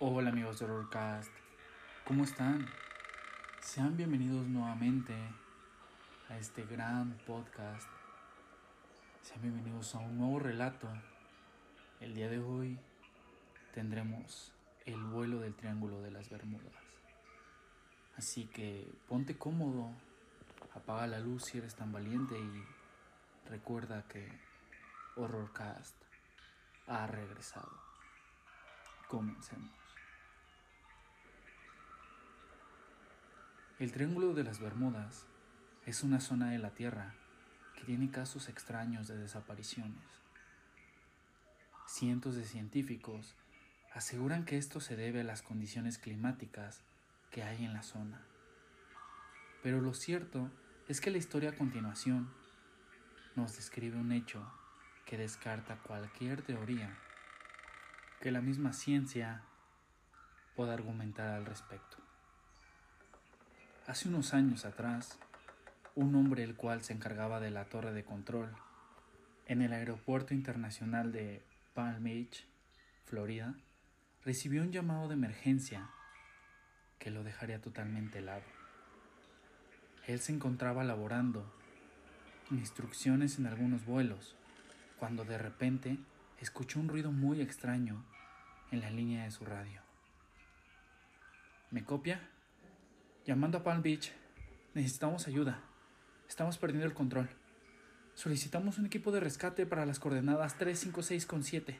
Hola amigos de Horrorcast, ¿cómo están? Sean bienvenidos nuevamente a este gran podcast. Sean bienvenidos a un nuevo relato. El día de hoy tendremos el vuelo del Triángulo de las Bermudas. Así que ponte cómodo, apaga la luz si eres tan valiente y recuerda que Horrorcast ha regresado. Comencemos. El Triángulo de las Bermudas es una zona de la Tierra que tiene casos extraños de desapariciones. Cientos de científicos aseguran que esto se debe a las condiciones climáticas que hay en la zona. Pero lo cierto es que la historia a continuación nos describe un hecho que descarta cualquier teoría que la misma ciencia pueda argumentar al respecto. Hace unos años atrás, un hombre el cual se encargaba de la torre de control en el aeropuerto internacional de Palm Beach, Florida, recibió un llamado de emergencia que lo dejaría totalmente helado. Él se encontraba laborando instrucciones en algunos vuelos cuando de repente escuchó un ruido muy extraño en la línea de su radio. ¿Me copia? Llamando a Palm Beach, necesitamos ayuda. Estamos perdiendo el control. Solicitamos un equipo de rescate para las coordenadas 356,7.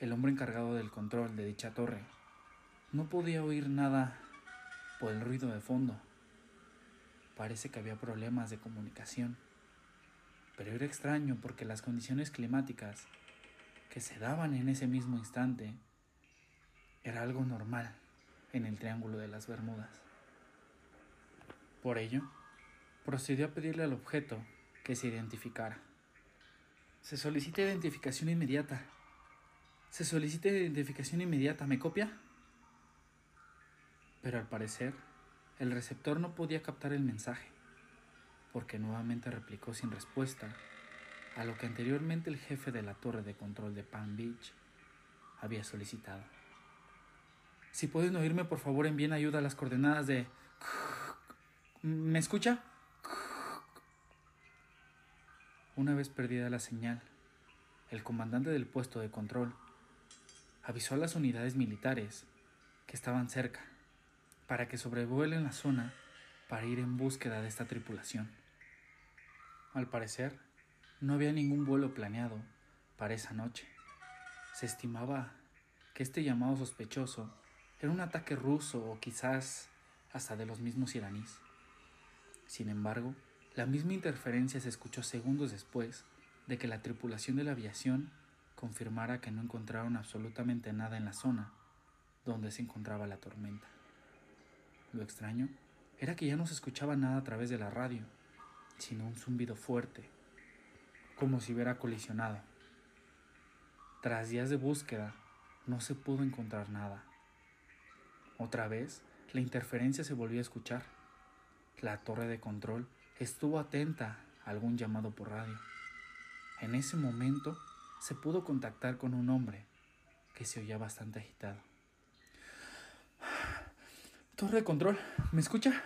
El hombre encargado del control de dicha torre no podía oír nada por el ruido de fondo parece que había problemas de comunicación. Pero era extraño porque las condiciones climáticas que se daban en ese mismo instante era algo normal en el Triángulo de las Bermudas. Por ello, procedió a pedirle al objeto que se identificara. Se solicita identificación inmediata. Se solicita identificación inmediata. ¿Me copia? Pero al parecer, el receptor no podía captar el mensaje, porque nuevamente replicó sin respuesta a lo que anteriormente el jefe de la torre de control de Palm Beach había solicitado. Si pueden oírme, por favor envíen ayuda a las coordenadas de... ¿Me escucha? Una vez perdida la señal, el comandante del puesto de control avisó a las unidades militares que estaban cerca para que sobrevuelen la zona para ir en búsqueda de esta tripulación. Al parecer, no había ningún vuelo planeado para esa noche. Se estimaba que este llamado sospechoso era un ataque ruso o quizás hasta de los mismos iraníes. Sin embargo, la misma interferencia se escuchó segundos después de que la tripulación de la aviación confirmara que no encontraron absolutamente nada en la zona donde se encontraba la tormenta. Lo extraño era que ya no se escuchaba nada a través de la radio, sino un zumbido fuerte, como si hubiera colisionado. Tras días de búsqueda, no se pudo encontrar nada. Otra vez, la interferencia se volvió a escuchar. La torre de control estuvo atenta a algún llamado por radio. En ese momento se pudo contactar con un hombre que se oía bastante agitado. Torre de control, ¿me escucha?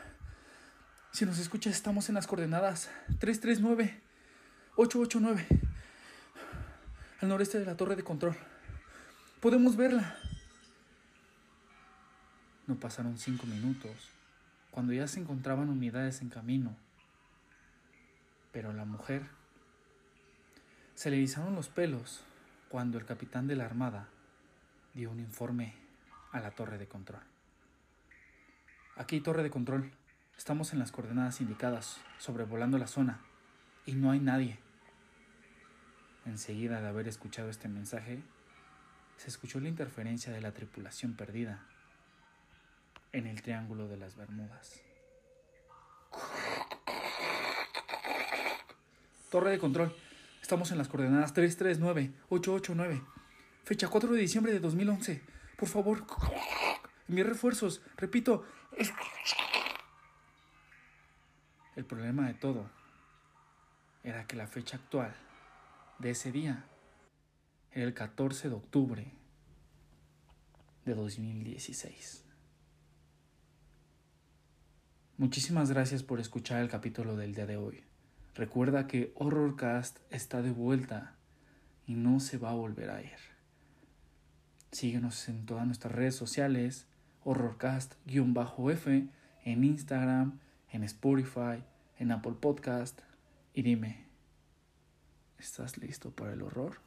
Si nos escucha, estamos en las coordenadas 339, 889, al noreste de la torre de control. Podemos verla. No pasaron cinco minutos cuando ya se encontraban unidades en camino. Pero la mujer se le erizaron los pelos cuando el capitán de la armada dio un informe a la torre de control. Aquí, torre de control. Estamos en las coordenadas indicadas, sobrevolando la zona, y no hay nadie. Enseguida de haber escuchado este mensaje, se escuchó la interferencia de la tripulación perdida en el Triángulo de las Bermudas. Torre de control. Estamos en las coordenadas 339-889. Fecha 4 de diciembre de 2011. Por favor, mis refuerzos, repito. El problema de todo era que la fecha actual de ese día era el 14 de octubre de 2016. Muchísimas gracias por escuchar el capítulo del día de hoy. Recuerda que Horrorcast está de vuelta y no se va a volver a ir. Síguenos en todas nuestras redes sociales, Horrorcast-F, en Instagram, en Spotify, en Apple Podcast. Y dime, ¿estás listo para el horror?